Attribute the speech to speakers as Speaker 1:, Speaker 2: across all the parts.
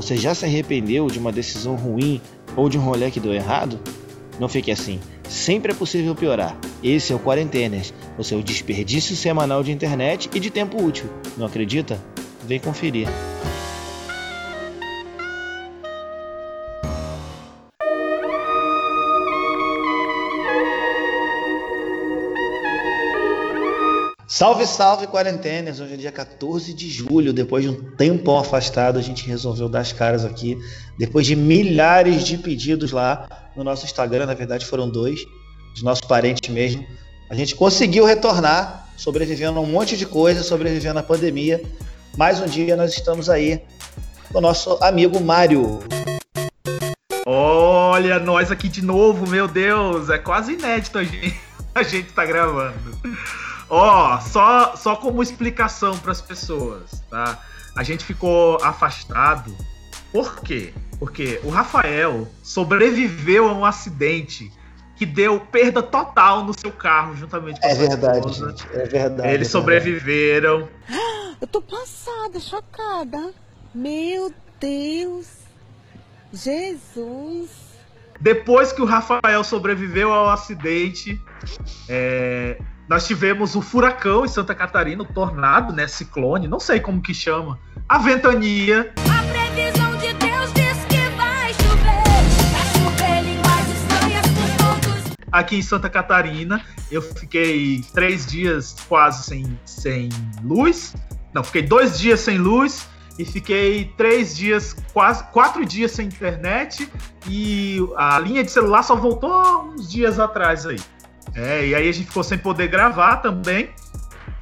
Speaker 1: Você já se arrependeu de uma decisão ruim ou de um rolê que deu errado? Não fique assim. Sempre é possível piorar. Esse é o Quarentenas, o seu desperdício semanal de internet e de tempo útil. Não acredita? Vem conferir. Salve, salve, quarentenas! Hoje é dia 14 de julho, depois de um tempão afastado, a gente resolveu dar as caras aqui. Depois de milhares de pedidos lá no nosso Instagram, na verdade foram dois, dos nossos parentes mesmo. A gente conseguiu retornar, sobrevivendo a um monte de coisa, sobrevivendo à pandemia. Mais um dia nós estamos aí com o nosso amigo Mário.
Speaker 2: Olha, nós aqui de novo, meu Deus, é quase inédito a gente, a gente tá gravando. Ó, oh, só, só como explicação para as pessoas, tá? A gente ficou afastado. Por quê? Porque o Rafael sobreviveu a um acidente que deu perda total no seu carro, juntamente com
Speaker 1: É verdade, gente. É verdade.
Speaker 2: Eles
Speaker 1: é
Speaker 2: sobreviveram.
Speaker 3: Eu tô passada, chocada. Meu Deus. Jesus.
Speaker 2: Depois que o Rafael sobreviveu ao acidente, é, nós tivemos o furacão em Santa Catarina, o tornado, né? Ciclone, não sei como que chama. A ventania.
Speaker 4: A previsão de Deus diz que vai chover. Vai chover línguas estranhas por todos.
Speaker 2: Aqui em Santa Catarina, eu fiquei três dias quase sem, sem luz. Não, fiquei dois dias sem luz e fiquei três dias, quase quatro dias sem internet e a linha de celular só voltou uns dias atrás aí. É, e aí a gente ficou sem poder gravar também.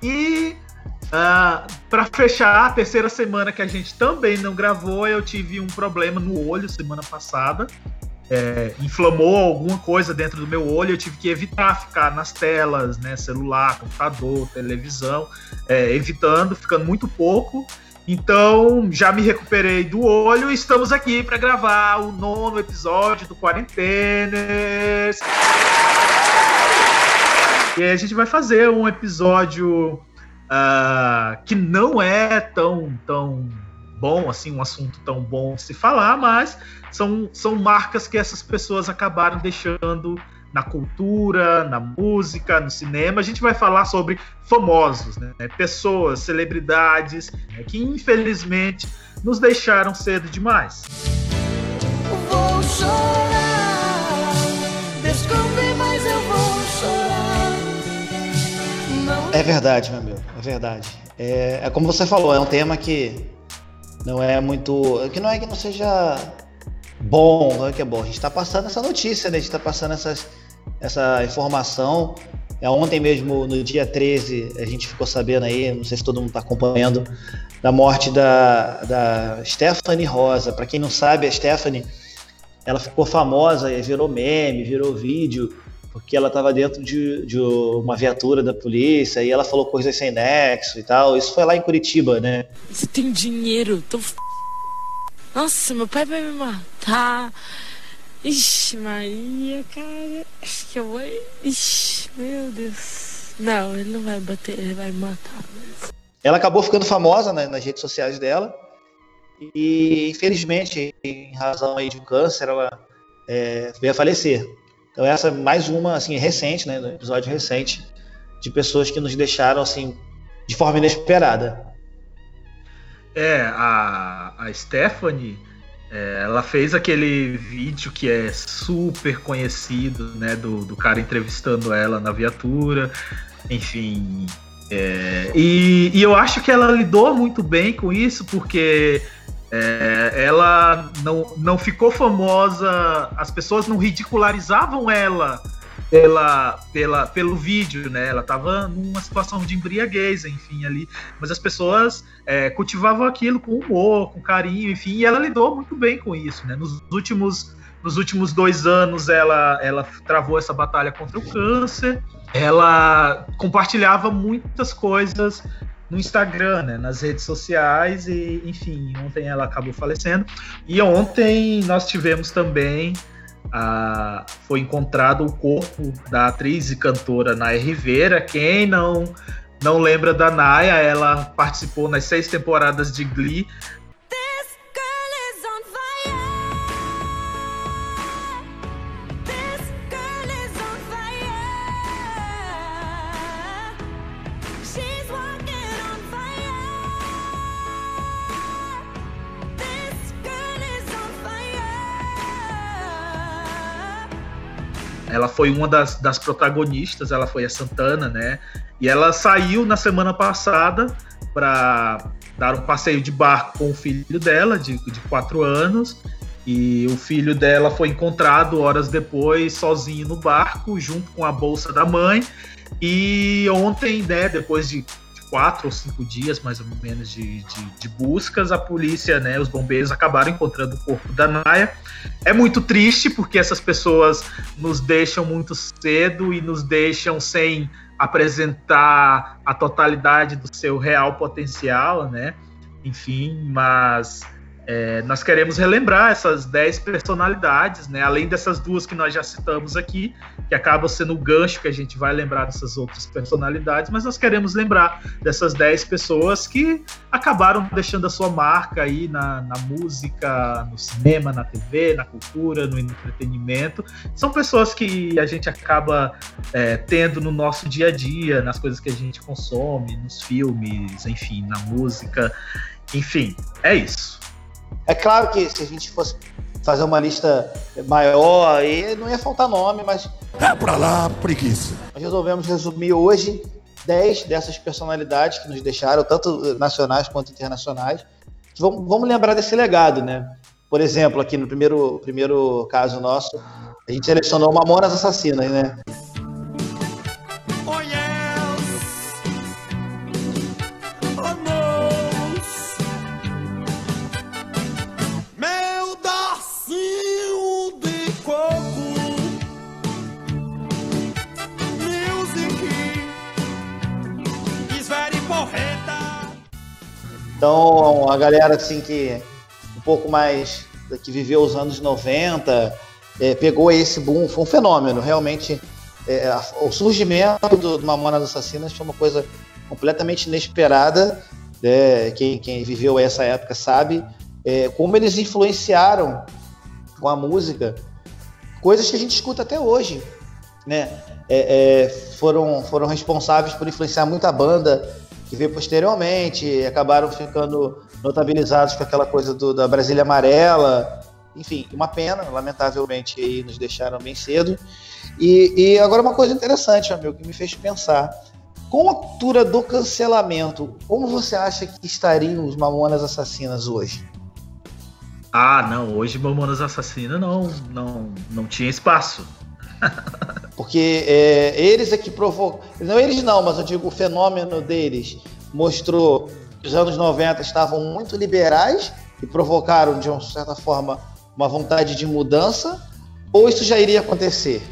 Speaker 2: E uh, ah, para fechar a terceira semana que a gente também não gravou, eu tive um problema no olho semana passada. É, inflamou alguma coisa dentro do meu olho, eu tive que evitar ficar nas telas, né, celular, computador, televisão, é, evitando, ficando muito pouco. Então, já me recuperei do olho e estamos aqui para gravar o nono episódio do Quarentenas. E a gente vai fazer um episódio uh, que não é tão, tão bom, assim, um assunto tão bom de se falar, mas são, são marcas que essas pessoas acabaram deixando na cultura, na música, no cinema. A gente vai falar sobre famosos, né? pessoas, celebridades, né? que infelizmente nos deixaram cedo demais.
Speaker 4: Vou chorar,
Speaker 1: É verdade, meu amigo, é verdade. É, é como você falou, é um tema que não é muito. que não é que não seja bom, não é que é bom. A gente está passando essa notícia, né? A gente está passando essas, essa informação. É, ontem mesmo, no dia 13, a gente ficou sabendo aí, não sei se todo mundo está acompanhando, da morte da, da Stephanie Rosa. Para quem não sabe, a Stephanie ela ficou famosa, virou meme, virou vídeo porque ela estava dentro de, de, uma viatura da polícia e ela falou coisas sem nexo e tal. Isso foi lá em Curitiba, né?
Speaker 3: Você tem dinheiro, tô f... Nossa, meu pai vai me matar. Ixi, Maria, cara. Acho que eu vou. Ixi, meu Deus. Não, ele não vai bater, ele vai me matar.
Speaker 1: Ela acabou ficando famosa né, nas redes sociais dela. E infelizmente, em razão aí de um câncer, ela é, veio a falecer. Então essa é mais uma assim recente, né, episódio recente de pessoas que nos deixaram assim de forma inesperada.
Speaker 2: É, a, a Stephanie, é, ela fez aquele vídeo que é super conhecido, né, do, do cara entrevistando ela na viatura, enfim. É, e, e eu acho que ela lidou muito bem com isso, porque é, ela não, não ficou famosa, as pessoas não ridicularizavam ela pela, pela, pelo vídeo, né? Ela estava numa situação de embriaguez, enfim, ali. Mas as pessoas é, cultivavam aquilo com humor, com carinho, enfim, e ela lidou muito bem com isso, né? Nos últimos, nos últimos dois anos, ela, ela travou essa batalha contra o câncer. Ela compartilhava muitas coisas no Instagram, né, nas redes sociais e, enfim, ontem ela acabou falecendo. E ontem nós tivemos também a, foi encontrado o corpo da atriz e cantora Naya Rivera. Quem não não lembra da Naya, ela participou nas seis temporadas de Glee. Foi uma das, das protagonistas, ela foi a Santana, né? E ela saiu na semana passada para dar um passeio de barco com o filho dela, de, de quatro anos. E o filho dela foi encontrado horas depois, sozinho no barco, junto com a bolsa da mãe. E ontem, né, depois de quatro ou cinco dias, mais ou menos, de, de, de, buscas, a polícia, né, os bombeiros acabaram encontrando o corpo da Naya. É muito triste porque essas pessoas nos deixam muito cedo e nos deixam sem apresentar a totalidade do seu real potencial, né? Enfim, mas é, nós queremos relembrar essas 10 personalidades, né? além dessas duas que nós já citamos aqui, que acabam sendo o gancho que a gente vai lembrar dessas outras personalidades, mas nós queremos lembrar dessas 10 pessoas que acabaram deixando a sua marca aí na, na música, no cinema, na TV, na cultura, no entretenimento. São pessoas que a gente acaba é, tendo no nosso dia a dia, nas coisas que a gente consome, nos filmes, enfim, na música. Enfim, é isso.
Speaker 1: É claro que se a gente fosse fazer uma lista maior, aí não ia faltar nome, mas.
Speaker 5: É pra lá, preguiça.
Speaker 1: Nós resolvemos resumir hoje 10 dessas personalidades que nos deixaram, tanto nacionais quanto internacionais. Vamos, vamos lembrar desse legado, né? Por exemplo, aqui no primeiro, primeiro caso nosso, a gente selecionou Mamonas Assassinas, né? Então, a galera assim que um pouco mais que viveu os anos 90, é, pegou esse boom, foi um fenômeno, realmente. É, o surgimento do, do Mamonas Assassinas foi uma coisa completamente inesperada. É, quem, quem, viveu essa época sabe é, como eles influenciaram com a música coisas que a gente escuta até hoje, né? É, é, foram, foram responsáveis por influenciar muita banda que veio posteriormente, acabaram ficando notabilizados com aquela coisa do, da Brasília Amarela. Enfim, uma pena, lamentavelmente aí nos deixaram bem cedo. E, e agora uma coisa interessante, amigo, que me fez pensar. Com a altura do cancelamento, como você acha que estariam os Mamonas Assassinas hoje?
Speaker 2: Ah, não, hoje Mamonas Assassinas não, não, não tinha espaço.
Speaker 1: Porque é, eles é que provocam. Não eles não, mas eu digo o fenômeno deles mostrou que os anos 90 estavam muito liberais e provocaram, de uma certa forma, uma vontade de mudança, ou isso já iria acontecer?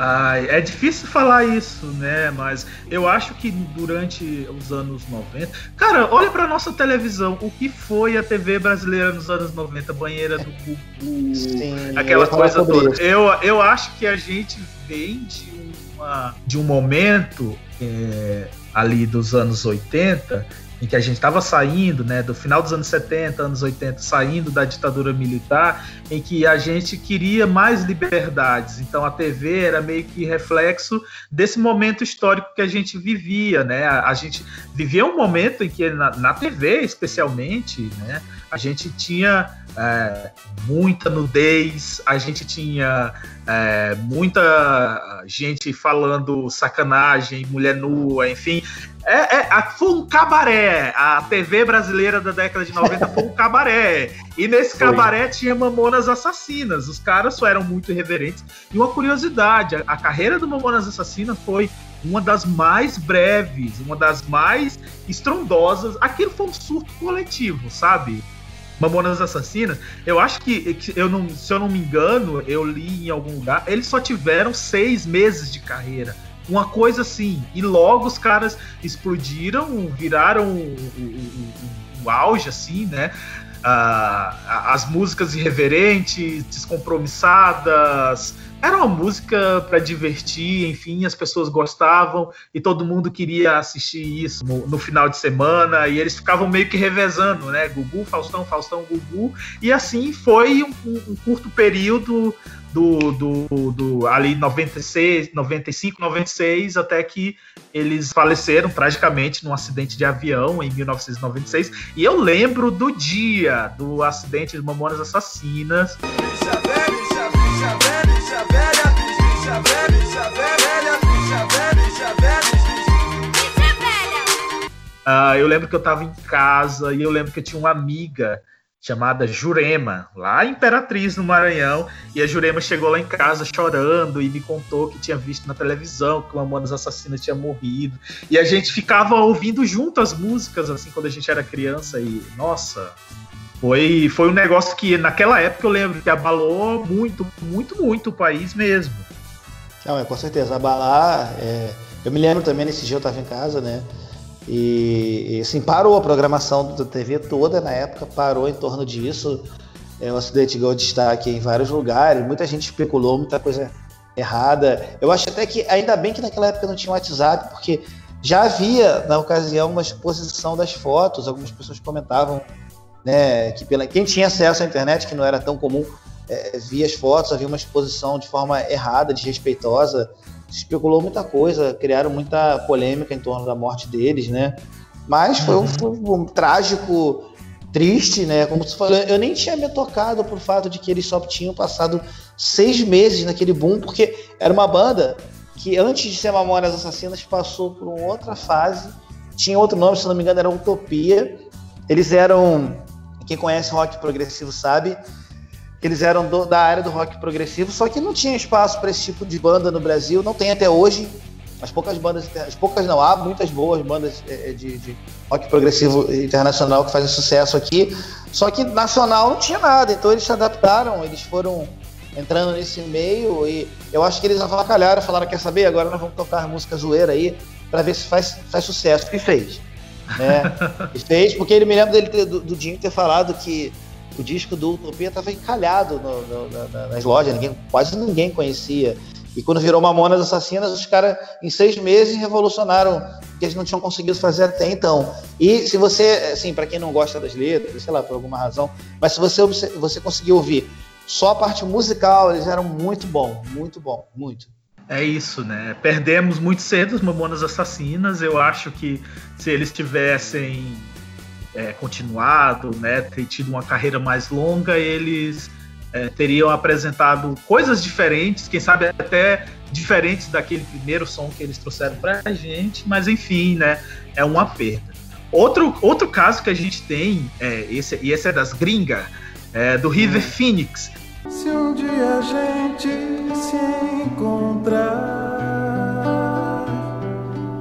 Speaker 2: Ai, é difícil falar isso, né? Mas eu acho que durante os anos 90. Cara, olha pra nossa televisão. O que foi a TV brasileira nos anos 90? Banheira do Gugu, Sim, aquela coisa toda. Eu, eu acho que a gente vem de, uma, de um momento é, ali dos anos 80 em que a gente estava saindo, né, do final dos anos 70, anos 80, saindo da ditadura militar, em que a gente queria mais liberdades. Então a TV era meio que reflexo desse momento histórico que a gente vivia, né? A, a gente vivia um momento em que na, na TV, especialmente, né, a gente tinha é, muita nudez, a gente tinha é, muita gente falando sacanagem, mulher nua, enfim. É, é, foi um cabaré. A TV brasileira da década de 90 foi um cabaré. E nesse foi. cabaré tinha Mamonas Assassinas. Os caras só eram muito irreverentes. E uma curiosidade: a, a carreira do Mamonas Assassinas foi uma das mais breves, uma das mais estrondosas. Aquilo foi um surto coletivo, sabe? Mamonas Assassinas, eu acho que, eu não, se eu não me engano, eu li em algum lugar, eles só tiveram seis meses de carreira. Uma coisa assim, e logo os caras explodiram, viraram o, o, o, o auge, assim, né? Uh, as músicas irreverentes, descompromissadas, era uma música para divertir, enfim, as pessoas gostavam e todo mundo queria assistir isso no, no, final de semana e eles ficavam meio que revezando, né? Gugu, Faustão, Faustão, Gugu. E assim foi um, um curto período do, do, do, ali 96, 95, 96, até que eles faleceram tragicamente num acidente de avião em 1996. E eu lembro do dia do acidente de Mamonas Assassinas. Ah, eu lembro que eu tava em casa e eu lembro que eu tinha uma amiga chamada Jurema, lá Imperatriz, no Maranhão, e a Jurema chegou lá em casa chorando e me contou que tinha visto na televisão que o Mamonas Assassinas tinha morrido. E a gente ficava ouvindo junto as músicas, assim, quando a gente era criança, e, nossa, foi, foi um negócio que naquela época eu lembro que abalou muito, muito, muito o país mesmo.
Speaker 1: Não, é, com certeza. Abalar. É... Eu me lembro também, nesse dia eu estava em casa, né? E, e, assim, parou a programação da TV toda na época, parou em torno disso. É, o acidente ganhou destaque em vários lugares, muita gente especulou, muita coisa errada. Eu acho até que, ainda bem que naquela época não tinha WhatsApp, porque já havia, na ocasião, uma exposição das fotos, algumas pessoas comentavam né, que pela, quem tinha acesso à internet, que não era tão comum, é, via as fotos, havia uma exposição de forma errada, desrespeitosa, especulou muita coisa, criaram muita polêmica em torno da morte deles, né? Mas foi um, foi um trágico, triste, né? Como você falou, eu nem tinha me tocado por fato de que eles só tinham passado seis meses naquele boom, porque era uma banda que antes de ser Mamonas Assassinas passou por uma outra fase, tinha outro nome, se não me engano, era Utopia. Eles eram, quem conhece rock progressivo sabe, eles eram do, da área do rock progressivo, só que não tinha espaço para esse tipo de banda no Brasil, não tem até hoje. As poucas bandas, as poucas não, há muitas boas bandas é, de, de, rock progressivo internacional que fazem sucesso aqui, só que nacional não tinha nada, então eles se adaptaram, eles foram entrando nesse meio e eu acho que eles avacalharam, falaram, quer saber, agora nós vamos tocar música zoeira aí para ver se faz, faz sucesso, e fez. Né? e fez, porque ele me lembra dele ter, do, do Dinho ter falado que o disco do Utopia estava encalhado no, no, na, nas lojas, ninguém, quase ninguém conhecia. E quando virou Mamonas Assassinas, os caras, em seis meses, revolucionaram o que eles não tinham conseguido fazer até então. E se você, assim, para quem não gosta das letras, sei lá, por alguma razão, mas se você, você conseguir ouvir só a parte musical, eles eram muito bom, muito bom, muito.
Speaker 2: É isso, né? Perdemos muito cedo os Mamonas Assassinas. Eu acho que se eles tivessem é, continuado, né, ter tido uma carreira mais longa, eles é, teriam apresentado coisas diferentes, quem sabe até diferentes daquele primeiro som que eles trouxeram para a gente, mas enfim, né, é uma perda. Outro, outro caso que a gente tem, é, esse, e esse é das gringas, é do River hum. Phoenix.
Speaker 6: Se um dia a gente se encontrar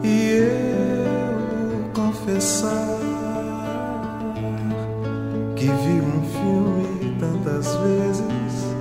Speaker 6: e eu confessar que vi um filme tantas vezes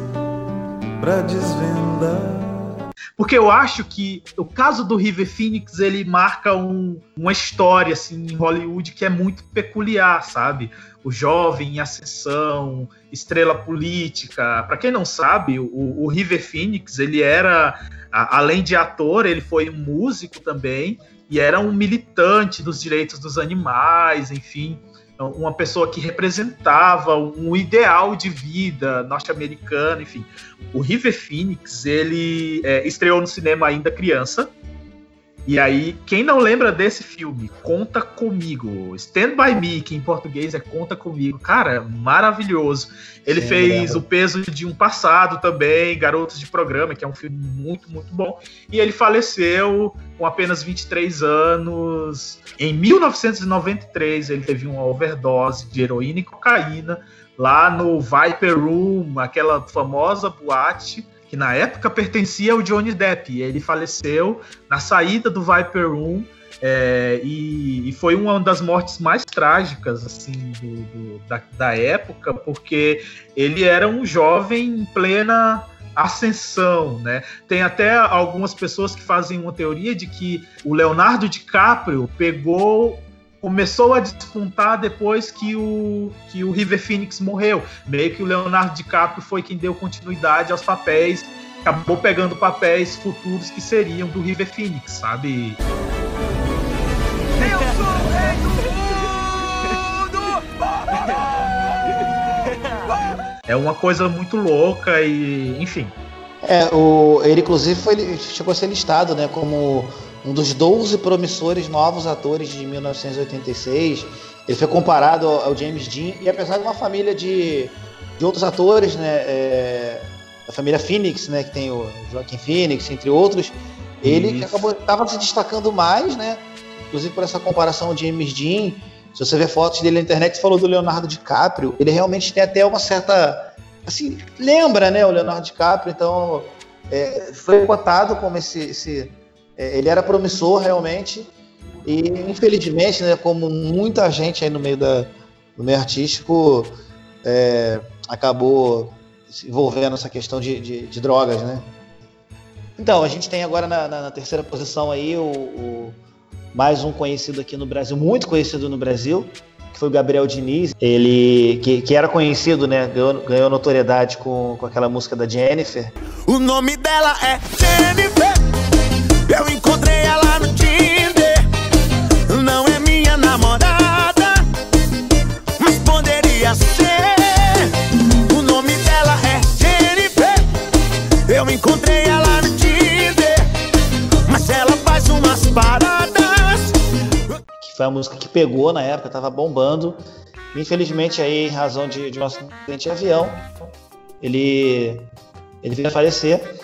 Speaker 6: para desvendar.
Speaker 2: Porque eu acho que o caso do River Phoenix ele marca um, uma história assim em Hollywood que é muito peculiar, sabe? O jovem em ascensão, estrela política. Para quem não sabe, o, o River Phoenix ele era, além de ator, ele foi um músico também e era um militante dos direitos dos animais, enfim uma pessoa que representava um ideal de vida norte-americano, enfim. O River Phoenix, ele é, estreou no cinema ainda criança, e aí, quem não lembra desse filme, Conta Comigo. Stand By Me, que em português é Conta Comigo. Cara, maravilhoso. Ele Sim, fez O Peso de um Passado também, Garotos de Programa, que é um filme muito, muito bom. E ele faleceu com apenas 23 anos. Em 1993, ele teve uma overdose de heroína e cocaína lá no Viper Room, aquela famosa boate que na época pertencia ao Johnny Depp. Ele faleceu na saída do Viper Room é, e, e, foi uma das mortes mais trágicas assim do, do, da, da, época, porque ele era um jovem em plena ascensão, né? Tem até algumas pessoas que fazem uma teoria de que o Leonardo DiCaprio pegou começou a despontar depois que o, que o River Phoenix morreu. Meio que o Leonardo DiCaprio foi quem deu continuidade aos papéis, acabou pegando papéis futuros que seriam do River Phoenix, sabe? Eu sou o rei do mundo! É uma coisa muito louca e, enfim.
Speaker 1: É, o, ele inclusive foi, chegou a ser listado, né, como um dos 12 promissores novos atores de 1986. Ele foi comparado ao, James Dean, e apesar de uma família de, de outros atores, né, é, da família Phoenix, né? Que tem o Joaquim Phoenix, entre outros. Ele estava se destacando mais, né? Inclusive por essa comparação de James Dean. Se você ver fotos dele na internet, você falou do Leonardo DiCaprio. Ele realmente tem até uma certa. Assim, lembra, né? O Leonardo DiCaprio. Então, é, foi cotado como esse. esse ele era promissor realmente. E, infelizmente, né? Como muita gente aí no meio da, do meio artístico é, acabou se envolvendo nessa questão de, de- de drogas, né? Então, a gente tem agora na, na- na terceira posição aí o, o- mais um conhecido aqui no Brasil, muito conhecido no Brasil, que foi o Gabriel Diniz. Ele, que, que era conhecido, né? Ganhou, ganhou notoriedade com, com aquela música da Jennifer.
Speaker 7: O nome dela é Jennifer.
Speaker 1: Música que pegou na época, tava bombando. Infelizmente, aí, em razão de, de um acidente de avião, ele, ele veio a falecer.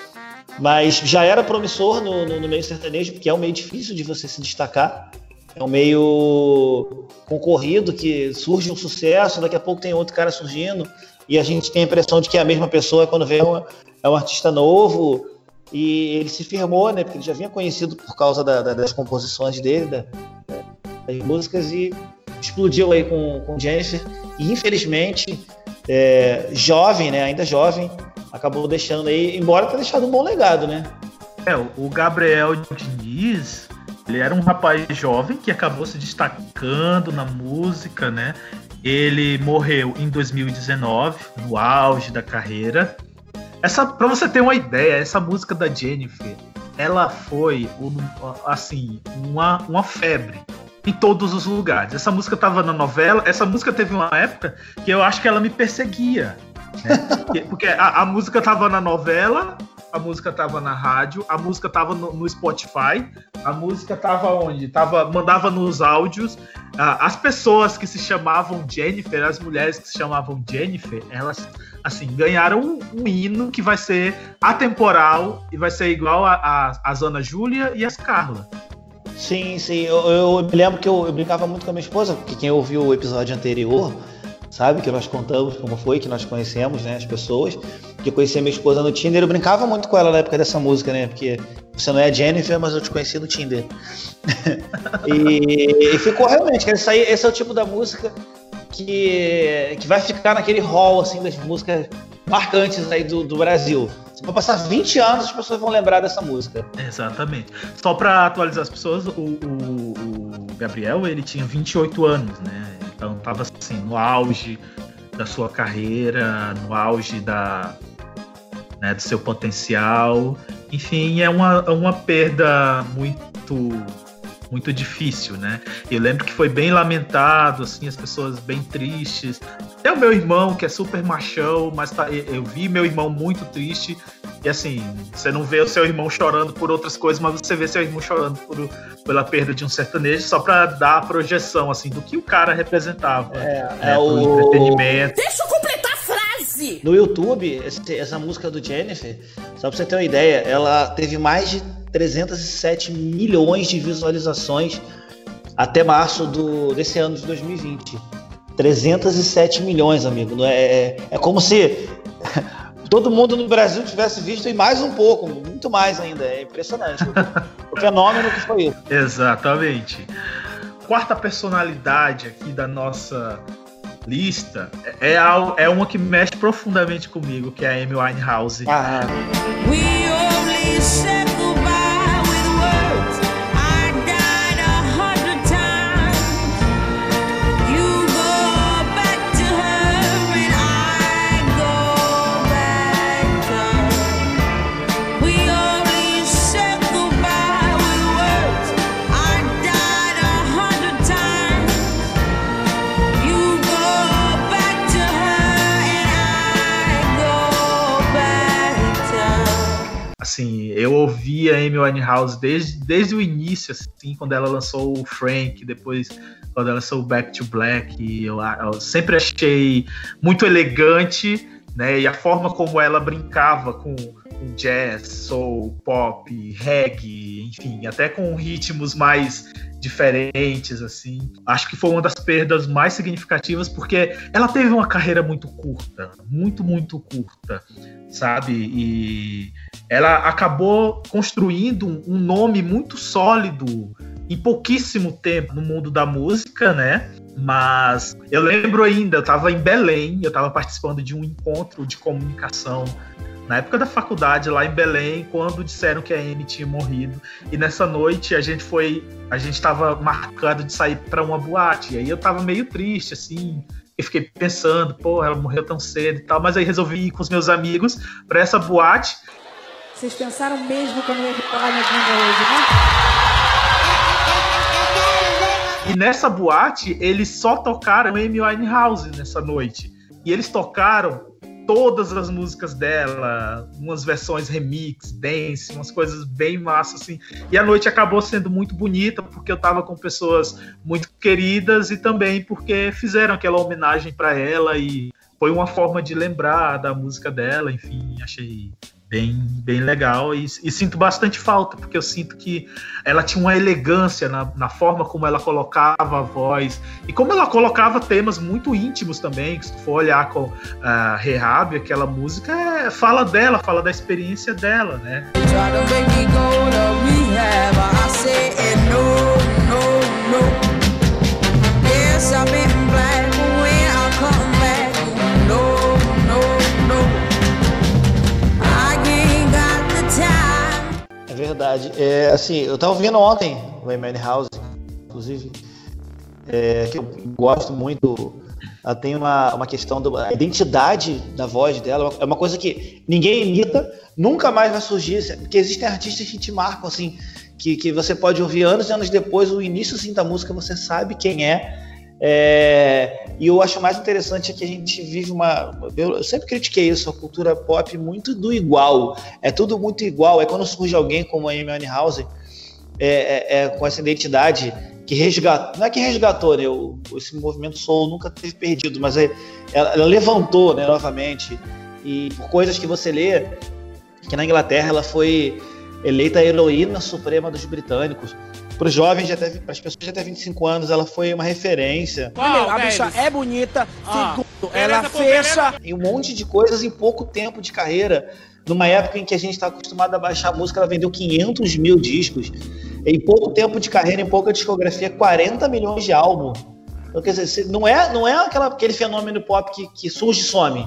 Speaker 1: Mas já era promissor no, no- no meio sertanejo, porque é um meio difícil de você se destacar. É um meio concorrido que surge um sucesso, daqui a pouco tem outro cara surgindo, e a gente tem a impressão de que é a mesma pessoa quando vê um, é um artista novo. E ele se firmou, né? Porque ele já vinha conhecido por causa da- da- das composições dele, da, das músicas e explodiu aí com, com Jennifer. E infelizmente, é, jovem, né? Ainda jovem, acabou deixando aí, embora tenha deixado um bom legado, né?
Speaker 2: É, o- Gabriel Diniz, ele era um rapaz jovem que acabou se destacando na música, né? Ele morreu em 2019, no auge da carreira. Essa, para você ter uma ideia, essa música da Jennifer, ela foi assim uma, uma febre em todos os lugares. Essa música tava na novela. Essa música teve uma época que eu acho que ela me perseguia, né? Porque- a, a música tava na novela, a música tava na rádio, a música tava no, no Spotify, a música tava onde? Tava, mandava nos áudios. As pessoas que se chamavam Jennifer, as mulheres que se chamavam Jennifer, elas assim ganharam um, um hino que vai ser atemporal e vai ser igual a, a, as Ana Júlia e as Carla.
Speaker 1: Sim, sim. Eu, eu me lembro que eu, eu brincava muito com a minha esposa, porque quem ouviu o episódio anterior sabe que nós contamos como foi que nós conhecemos, né, as pessoas. Que eu conheci a minha esposa no Tinder, eu brincava muito com ela na época dessa música, né? Porque você não é a Jennifer, mas eu te conheci no Tinder. e, e ficou realmente, esse é o tipo da música que, que vai ficar naquele hall assim das músicas marcantes aí do, do Brasil. Vai passar 20 anos, as pessoas vão lembrar dessa música.
Speaker 2: Exatamente. Só para atualizar as pessoas, o, o- o Gabriel ele tinha 28 anos, né? Então tava assim no auge da sua carreira, no auge da né, do seu potencial. Enfim, é uma, é uma perda muito muito difícil, né? Eu lembro que foi bem lamentado, assim, as pessoas bem tristes. Até o meu irmão, que é super machão, mas tá- eu vi meu irmão muito triste. E assim, você não vê o seu irmão chorando por outras coisas, mas você vê seu irmão chorando por, pela perda de um sertanejo, só pra dar a projeção, assim, do que o cara representava.
Speaker 1: É,
Speaker 2: né,
Speaker 1: é o,
Speaker 2: entretenimento.
Speaker 3: Deixa eu completar a frase!
Speaker 1: No YouTube, esse- essa música do Jennifer, só pra você ter uma ideia, ela teve mais de 307 milhões de visualizações até março do, desse ano de 2020. 307 milhões, amigo. Não é, é, é como se todo mundo no Brasil tivesse visto e mais um pouco, muito mais ainda. É impressionante. o fenômeno que foi isso.
Speaker 2: Exatamente. Quarta personalidade aqui da nossa lista é, a- é uma que mexe profundamente comigo, que é a Amy Winehouse.
Speaker 1: Ah,
Speaker 4: We only
Speaker 2: Assim, eu ouvi a Amy Winehouse desde, desde o início, assim, quando ela lançou o Frank, depois quando ela lançou o Back to Black, eu, eu sempre achei muito elegante né? E a forma como ela brincava com, jazz, soul, pop, reggae, enfim, até com ritmos mais diferentes, assim. Acho que foi uma das perdas mais significativas, porque ela teve uma carreira muito curta, muito, muito curta, sabe? E ela acabou construindo um nome muito sólido em pouquíssimo tempo no mundo da música, né? Mas eu lembro ainda, eu estava em Belém, eu estava participando de um encontro de comunicação na época da faculdade lá em Belém, quando disseram que a Amy tinha morrido. E nessa noite a gente foi, a gente estava marcado de sair para uma boate. E aí eu estava meio triste assim, e fiquei pensando, pô, ela morreu tão cedo e tal, mas aí resolvi ir com os meus amigos para essa boate.
Speaker 8: Vocês pensaram mesmo que eu não ia falar minha hoje, né?
Speaker 2: E nessa boate, eles só tocaram Amy Winehouse nessa noite. E eles tocaram todas as músicas dela, umas versões remix, dance, umas coisas bem massas assim. E a noite acabou sendo muito bonita porque eu tava com pessoas muito queridas e também porque fizeram aquela homenagem para ela e foi uma forma de lembrar da música dela, enfim, achei bem, bem legal e, e, sinto bastante falta, porque eu sinto que ela tinha uma elegância na, na, forma como ela colocava a voz e como ela colocava temas muito íntimos também, que se for olhar com a uh, Rehab, aquela música é, fala dela, fala da experiência dela, né?
Speaker 1: Verdade. É, assim, eu tava ouvindo ontem o Amy House, inclusive, é, que eu gosto muito. Ela tem uma, uma questão da identidade da voz dela, é uma coisa que ninguém imita, nunca mais vai surgir, porque existem artistas que te marcam, assim, que, que você pode ouvir anos e anos depois, o início assim, da música, você sabe quem é, é, e eu acho mais interessante é que a gente vive uma. Eu sempre critiquei isso, a cultura pop muito do igual. É tudo muito igual. É quando surge alguém como a Amy Winehouse é, é, é, com essa identidade que resgatou. Não é que resgatou, né? O, esse movimento soul nunca teve perdido, mas é, ela, ela, levantou né, novamente. E por coisas que você lê, que na Inglaterra ela foi eleita a heroína suprema dos britânicos para os jovens, para as pessoas de até 25 anos, ela foi uma referência.
Speaker 9: Primeiro, a bicha é bonita. Ah, Segundo, ela fecha.
Speaker 1: Em um monte de coisas em pouco tempo de carreira. Numa época em que a gente está acostumado a baixar música, ela vendeu 500 mil discos. Em pouco tempo de carreira, em pouca discografia, 40 milhões de álbuns. Então, quer dizer, não é, não é aquela, aquele fenômeno pop que, que surge e some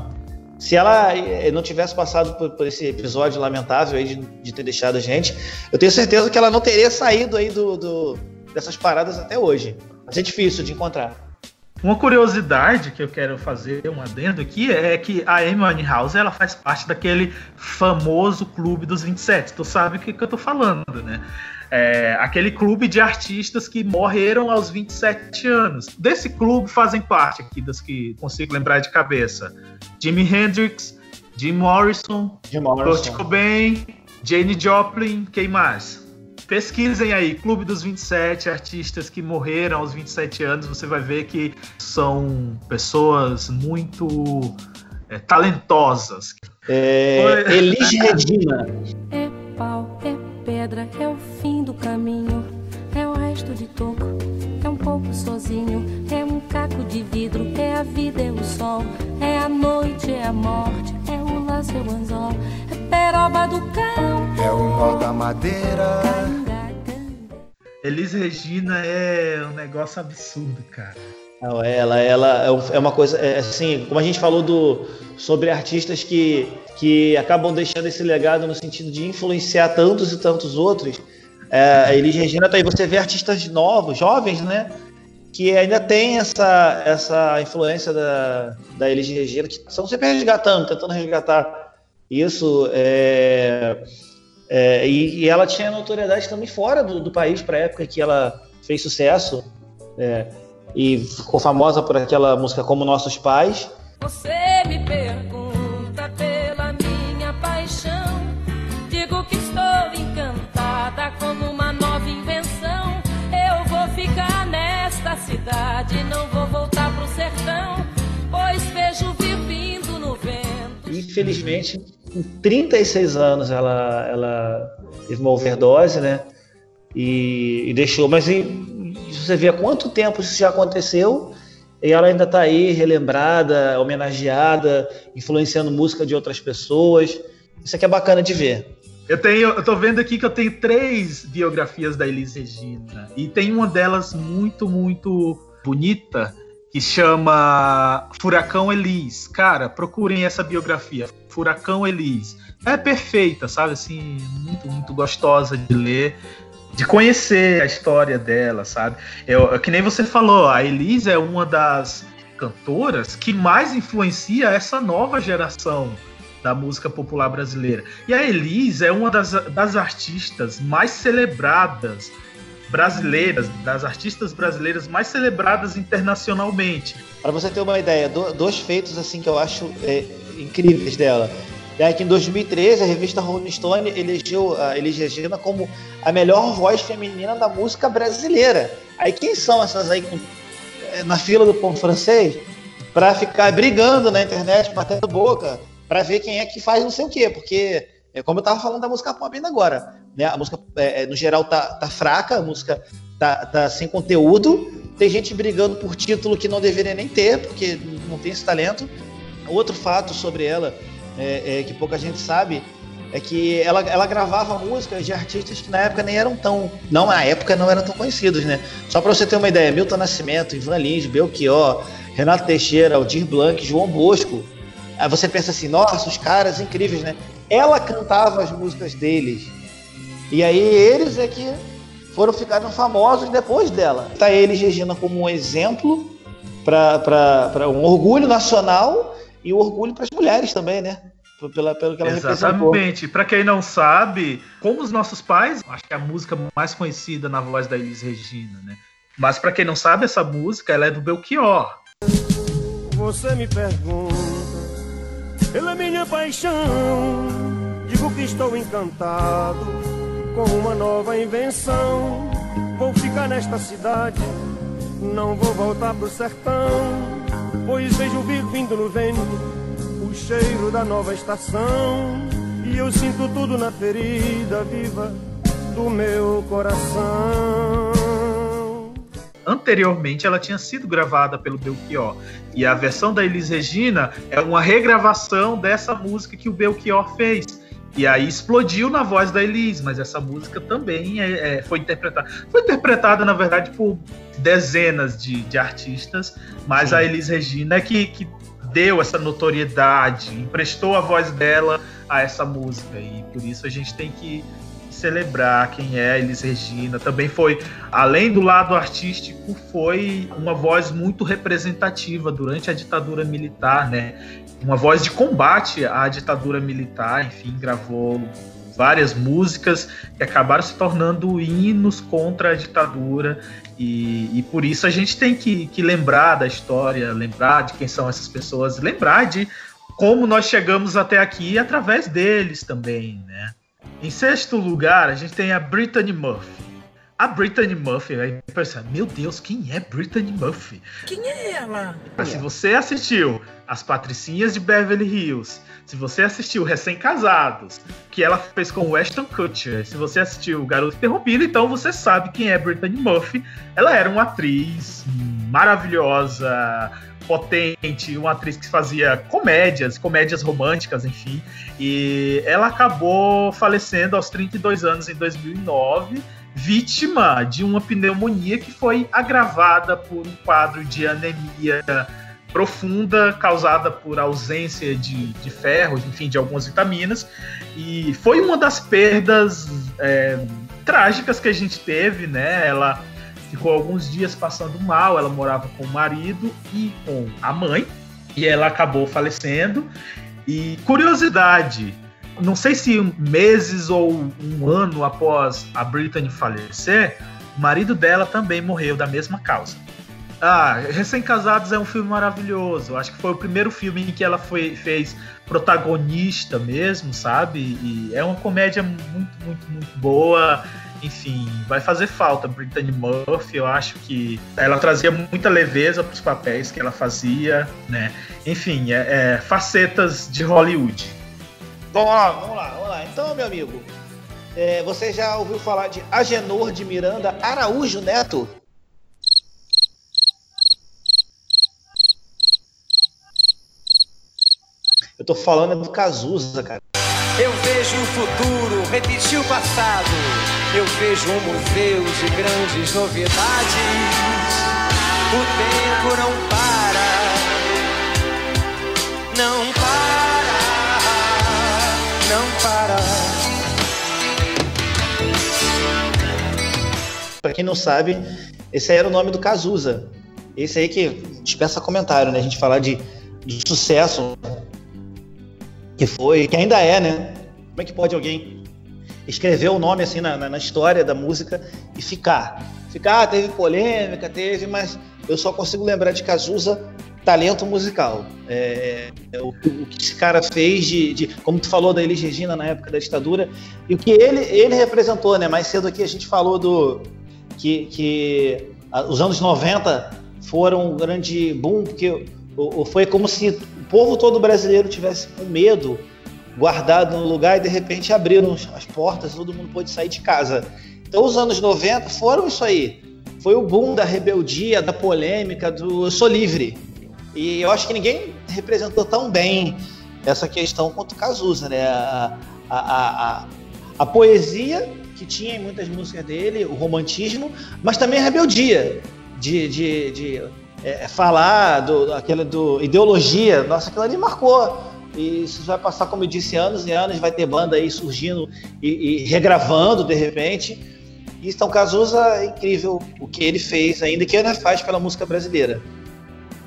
Speaker 1: se ela eh, não tivesse passado por, por esse episódio lamentável de, de, ter deixado a gente, eu tenho certeza que ela não teria saído aí do, do, dessas paradas até hoje. Mas é difícil de encontrar.
Speaker 2: Uma curiosidade que eu quero fazer um adendo aqui é que a Amy Winehouse ela faz parte daquele famoso clube dos 27. Tu sabe o que, que eu tô falando, né? É, aquele clube de artistas que morreram aos 27 anos. Desse clube fazem parte aqui das que consigo lembrar de cabeça: Jimi Hendrix, Jim Morrison, Jim Morrison. Kurt Cobain, Jane Joplin, quem mais? Pesquisem aí, Clube dos 27, artistas que morreram aos 27 anos, você vai ver que são pessoas muito é, talentosas.
Speaker 1: É, Elis Regina.
Speaker 10: É pau, é pedra, é o fim do caminho, é o resto de toco, é um pouco sozinho, é um caco de vidro, é a vida, é o sol, é a morte, é o laço, é o anzol, é peroba do cão,
Speaker 6: é o nó da madeira.
Speaker 2: Elis Regina é um negócio absurdo, cara.
Speaker 1: Não, ela, ela é uma coisa, é, assim, como a gente falou do, sobre artistas que, que acabam deixando esse legado no sentido de influenciar tantos e tantos outros. É, a Elis Regina tá aí, você vê artistas novos, jovens, né? Que ainda tem essa, essa influência da, da Elis Regina, que estão sempre resgatando, tentando resgatar isso. É, é, e, e, ela tinha notoriedade também fora do, do país para a época que ela fez sucesso. É, e ficou famosa por aquela música Como Nossos Pais.
Speaker 4: Você
Speaker 1: infelizmente, com 36 anos ela, ela teve uma overdose, né? E, e deixou. Mas e, você vê há quanto tempo isso já aconteceu e ela ainda está aí relembrada, homenageada, influenciando música de outras pessoas. Isso aqui é bacana de ver.
Speaker 2: Eu tenho, eu tô vendo aqui que eu tenho três biografias da Elis Regina e tem uma delas muito, muito bonita que chama Furacão Elis. Cara, procurem essa biografia, Furacão Elis. É perfeita, sabe? Assim, muito, muito gostosa de ler, de conhecer a história dela, sabe? Eu, que nem você falou, a Elis é uma das cantoras que mais influencia essa nova geração da música popular brasileira. E a Elis é uma das, das artistas mais celebradas brasileiras, das artistas brasileiras mais celebradas internacionalmente.
Speaker 1: Para você ter uma ideia, do, dois feitos assim que eu acho é, incríveis dela. É que em 2013 a revista Rolling Stone elegeu a Elis Regina como a melhor voz feminina da música brasileira. Aí quem são essas aí é, na fila do pão francês para ficar brigando na internet, batendo boca, para ver quem é que faz não sei o quê, porque é como eu estava falando da música pop ainda agora. Né? A música, é, é, no geral, tá, tá fraca, a música tá, tá sem conteúdo. Tem gente brigando por título que não deveria nem ter, porque não tem esse talento. Outro fato sobre ela, é, é, que pouca gente sabe, é que ela, ela gravava músicas de artistas que na época nem eram tão. Não, na época não eram tão conhecidos, né? Só para você ter uma ideia: Milton Nascimento, Ivan Lins, Belchior, Renato Teixeira, Aldir Blanc, João Bosco. Aí você pensa assim, nossa, os caras incríveis, né? Ela cantava as músicas deles. E aí eles é que foram ficando famosos depois dela. Tá eles, Regina, como um exemplo para um orgulho nacional e um orgulho para as mulheres também, né? Pela, pelo que ela
Speaker 2: Exatamente. Para quem não sabe, como os nossos pais, acho que é a música mais conhecida na voz da Elis Regina, né? Mas para quem não sabe, essa música ela é do Belchior.
Speaker 11: Você me pergunta, ela é minha paixão. Digo que estou encantado com uma nova invenção. Vou ficar nesta cidade, não vou voltar pro sertão. Pois vejo vindo no vento o cheiro da nova estação. E eu sinto tudo na ferida viva do meu coração.
Speaker 2: Anteriormente ela tinha sido gravada pelo Belchior. E a versão da Elis Regina é uma regravação dessa música que o Belchior fez. E aí explodiu na voz da Elis, mas essa música também é, é, foi interpretada. Foi interpretada, na verdade, por dezenas de, de artistas, mas Sim. a Elis Regina é que, que deu essa notoriedade, emprestou a voz dela a essa música. E por isso a gente tem que celebrar quem é Elis Regina. Também foi, além do lado artístico, foi uma voz muito representativa durante a ditadura militar, né? uma voz de combate à ditadura militar, enfim, gravou várias músicas que acabaram se tornando hinos contra a ditadura e, e por isso a gente tem que, que, lembrar da história, lembrar de quem são essas pessoas, lembrar de como nós chegamos até aqui através deles também, né? Em sexto lugar, a gente tem a Brittany Murphy. A Brittany Murphy, vai pensar, meu Deus, quem é Brittany Murphy?
Speaker 3: Quem é ela?
Speaker 2: Mas se você assistiu As Patricinhas de Beverly Hills, se você assistiu Recém-Casados, que ela fez com o Ashton Kutcher, se você assistiu Garoto Interrompido, então você sabe quem é Brittany Murphy. Ela era uma atriz maravilhosa, potente, uma atriz que fazia comédias, comédias românticas, enfim. E ela acabou falecendo aos 32 anos em 2009 vítima de uma pneumonia que foi agravada por um quadro de anemia profunda causada por ausência de, de ferro, enfim, de algumas vitaminas. E foi uma das perdas é, trágicas que a gente teve, né? Ela ficou alguns dias passando mal, ela morava com o marido e com a mãe, e ela acabou falecendo. E curiosidade, não sei se meses ou um ano após a Britney falecer, o marido dela também morreu da mesma causa. Ah, Recém-Casados é um filme maravilhoso. Acho que foi o primeiro filme em que ela foi, fez protagonista mesmo, sabe? E é uma comédia muito, muito, muito boa. Enfim, vai fazer falta. Brittany Murphy, eu acho que ela trazia muita leveza para os papéis que ela fazia, né? Enfim, é, é, facetas de Hollywood.
Speaker 1: Vamos lá, vamos lá, vamos lá. Então, meu amigo, é, você já ouviu falar de Agenor de Miranda Araújo Neto? Eu tô falando do Cazuza, cara.
Speaker 12: Eu vejo o futuro repetir o passado. Eu vejo um museu de grandes novidades. O tempo não para. Não para. Não para.
Speaker 1: Pra quem não sabe, esse aí era o nome do Cazuza. Esse aí que dispensa comentário, né? A gente falar de, de sucesso que foi, que ainda é, né? Como é que pode alguém escrever o nome assim na, na, na história da música e ficar? Ficar, ah, teve polêmica, teve, mas eu só consigo lembrar de Cazuza talento musical. É, é o, o, que esse cara fez de, de, como tu falou da Elis Regina na época da ditadura, e o que ele, ele representou, né? Mais cedo aqui a gente falou do que, que a, os anos 90 foram um grande boom, porque o, o, foi como se o povo todo brasileiro tivesse com medo guardado no lugar e de repente abriram as portas, todo mundo pôde sair de casa. Então os anos 90 foram isso aí. Foi o boom da rebeldia, da polêmica, do eu sou livre. E eu acho que ninguém representou tão bem essa questão quanto Cazuza, né? A, a, a, a, poesia que tinha em muitas músicas dele, o romantismo, mas também a rebeldia de, de, de é, falar do, aquele do ideologia, nossa, aquilo ali marcou. E isso vai passar, como eu disse, anos e anos, vai ter banda aí surgindo e, e regravando de repente. E então Cazuza é incrível o que ele fez, ainda que ele faz pela música brasileira.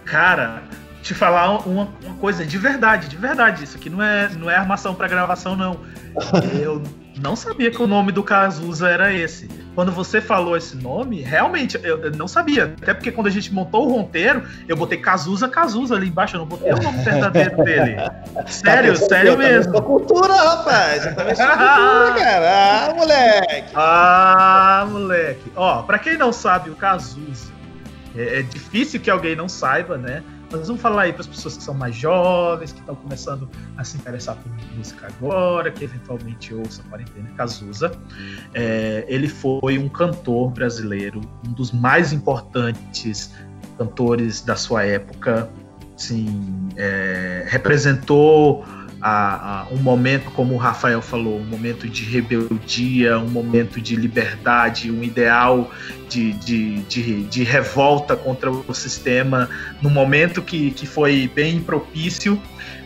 Speaker 2: Cara, te falar uma, uma, coisa de verdade, de verdade. Isso aqui não é, não é armação para gravação, não. Eu não sabia que o nome do Cazuza era esse. Quando você falou esse nome, realmente eu, eu, não sabia. Até porque quando a gente montou o roteiro, eu botei Cazuza Cazuza ali embaixo, eu não botei o nome verdadeiro dele. Sério, tá sério eu mesmo.
Speaker 1: Tá cultura, rapaz. Eu também sou cultura, cara. Ah, moleque.
Speaker 2: Ah, moleque. Ó, pra quem não sabe, o Cazuza. É, é difícil que alguém não saiba, né? Mas vamos falar aí para as pessoas que são mais jovens, que estão começando a se interessar por música agora, que eventualmente ouçam Quarentena Cazuza. É, ele foi um cantor brasileiro, um dos mais importantes cantores da sua época. Sim, é, representou a, a, um momento, como o Rafael falou, um momento de rebeldia, um momento de liberdade, um ideal de, de, de, de revolta contra o sistema, num momento que, que foi bem propício.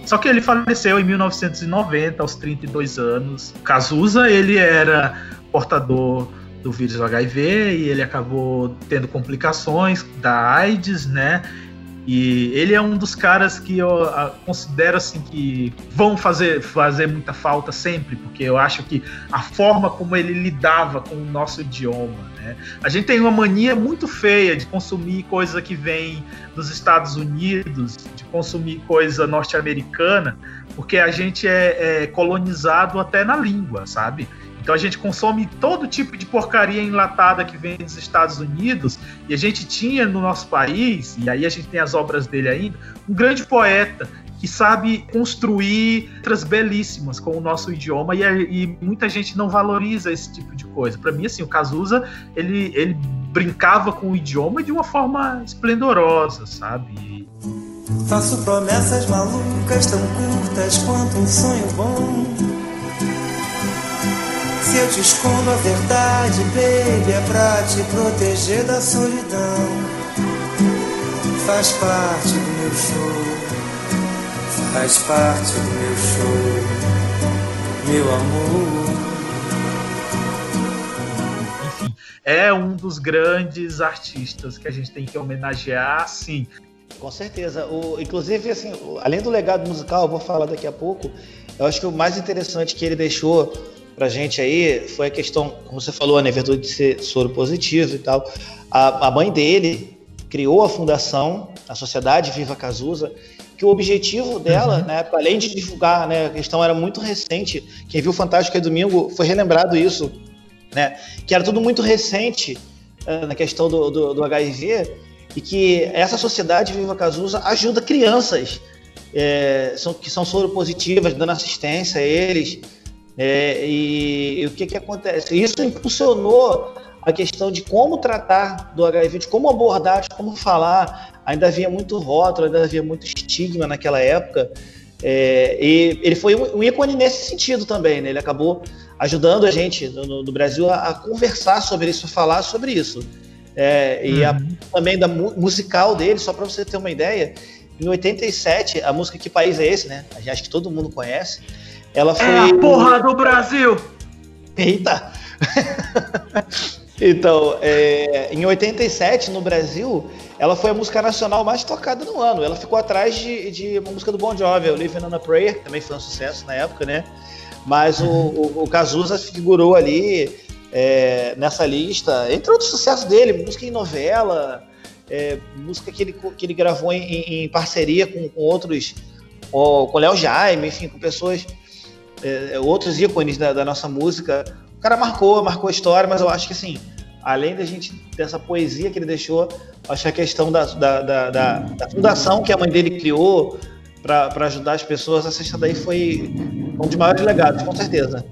Speaker 2: Só que ele faleceu em 1990, aos 32 anos. Cazuza, ele era portador do vírus HIV e ele acabou tendo complicações da AIDS, né? E ele é um dos caras que eu considero assim que vão fazer, fazer muita falta sempre, porque eu acho que a forma como ele lidava com o nosso idioma, né? A gente tem uma mania muito feia de consumir coisa que vem dos Estados Unidos, de consumir coisa norte-americana, porque a gente é, é colonizado até na língua, sabe? Então a gente consome todo tipo de porcaria enlatada que vem dos Estados Unidos, e a gente tinha no nosso país, e aí a gente tem as obras dele ainda, um grande poeta que sabe construir letras belíssimas com o nosso idioma e, e muita gente não valoriza esse tipo de coisa. Para mim, assim, o Cazuza, ele, ele brincava com o idioma de uma forma esplendorosa, sabe?
Speaker 12: Faço promessas malucas tão curtas quanto um sonho bom se eu te escondo a verdade, baby, é pra te proteger da solidão. Faz parte do meu show, faz parte do meu show, meu amor.
Speaker 2: Enfim, é um dos grandes artistas que a gente tem que homenagear, sim.
Speaker 1: Com certeza. O, inclusive, assim, além do legado musical, eu vou falar daqui a pouco, eu acho que o mais interessante que ele deixou pra gente aí foi a questão, como você falou, né, virtude de ser soro positivo e tal. A, a mãe dele criou a fundação, a Sociedade Viva Cazuza, que o objetivo dela, uhum. né, além de divulgar, né, a questão era muito recente, quem viu Fantástico é Domingo foi relembrado isso, né? Que era tudo muito recente uh, na questão do, do, do, HIV e que essa sociedade Viva Cazuza ajuda crianças é, são, que são soropositivas, dando assistência a eles. É, e, e, o que, que acontece? Isso impulsionou a questão de como tratar do HIV, de como abordar, de como falar. Ainda havia muito rótulo, ainda havia muito estigma naquela época. É, e ele foi um, ícone nesse sentido também, né? Ele acabou ajudando a gente no, no Brasil a, a, conversar sobre isso, a falar sobre isso. É, e a, uhum. também da musical dele, só para você ter uma ideia, em 87, a música Que País é Esse, né? Acho que todo mundo conhece. Ela foi. É
Speaker 2: a porra do Brasil!
Speaker 1: Eita! então, é, em 87, no Brasil, ela foi a música nacional mais tocada no ano. Ela ficou atrás de, de uma música do Bon Jovi, o Living on a Prayer, que também foi um sucesso na época, né? Mas o, o, o Cazuza figurou ali é, nessa lista, entre outros sucessos dele, música em novela, é, música que ele, que ele gravou em, em parceria com, com outros, com Léo Jaime, enfim, com pessoas, é, outros ícones da, da, nossa música. O cara marcou, marcou a história, mas eu acho que assim, além da gente, dessa poesia que ele deixou, acho que a questão da, da, da, da fundação que a mãe dele criou para ajudar as pessoas, essa daí foi um dos maiores legados, com certeza.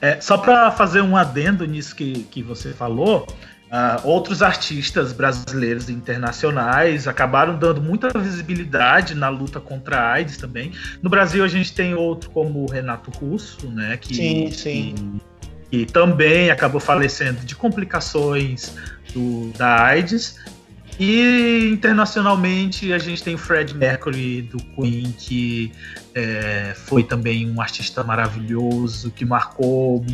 Speaker 2: É, só para fazer um adendo nisso que, que você falou, Uh, outros artistas brasileiros e internacionais acabaram dando muita visibilidade na luta contra a AIDS também. No Brasil a gente tem outro como o Renato Russo, né? Que,
Speaker 1: sim, sim.
Speaker 2: Que, que também acabou falecendo de complicações do, da AIDS. E internacionalmente a gente tem o Fred Mercury do Queen, que é, foi também um artista maravilhoso, que marcou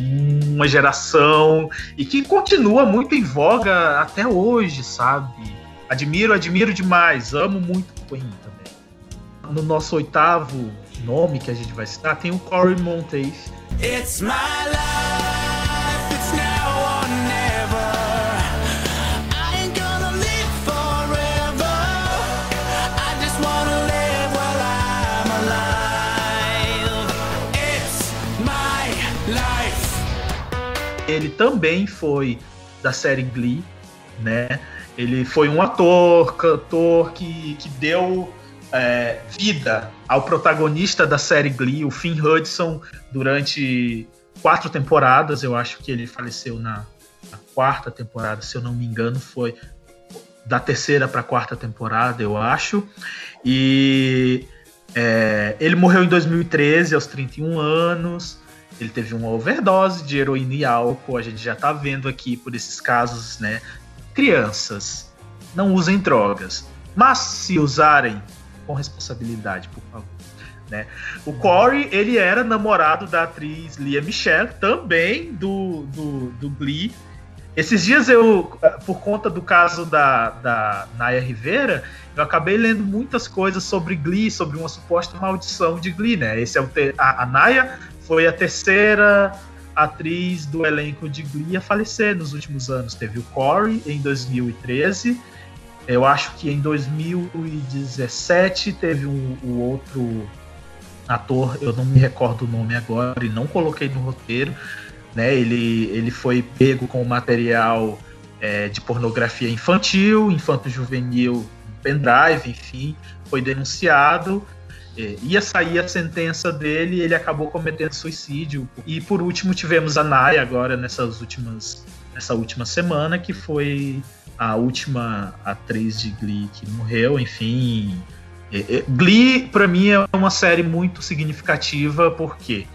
Speaker 2: uma geração e que continua muito em voga até hoje, sabe? Admiro, admiro demais, amo muito o Queen também. No nosso oitavo nome que a gente vai citar tem o Corey Monteith. It's my life, ele também foi da série Glee, né? Ele foi um ator, cantor que, que deu é, vida ao protagonista da série Glee, o Finn Hudson, durante quatro temporadas. Eu acho que ele faleceu na, na quarta temporada, se eu não me engano, foi da terceira para a quarta temporada, eu acho. E é, ele morreu em 2013, aos 31 anos. Ele teve uma overdose de heroína e álcool. A gente já tá vendo aqui por esses casos, né? Crianças, não usem drogas. Mas se usarem, com responsabilidade, por favor. Né? O Corey, ele era namorado da atriz Lia Michelle, também do, do, do Glee. Esses dias eu, por conta do caso da, da Naya Rivera, eu acabei lendo muitas coisas sobre Glee, sobre uma suposta maldição de Glee, né? Esse é o a, a Naya foi a terceira atriz do elenco de Glee a falecer nos últimos anos. Teve o Corey em 2013. Eu acho que em 2017 teve um, o outro ator, eu não me recordo o nome agora e não coloquei no roteiro. Né? Ele, ele foi pego com material é, de pornografia infantil, infanto-juvenil, pendrive, enfim, foi denunciado é, ia sair a sentença dele ele acabou cometendo suicídio. E por último tivemos a Naya agora nessas últimas nessa última semana que foi a última atriz de Glee que morreu, enfim. É, é, Glee para mim é uma série muito significativa, por quê?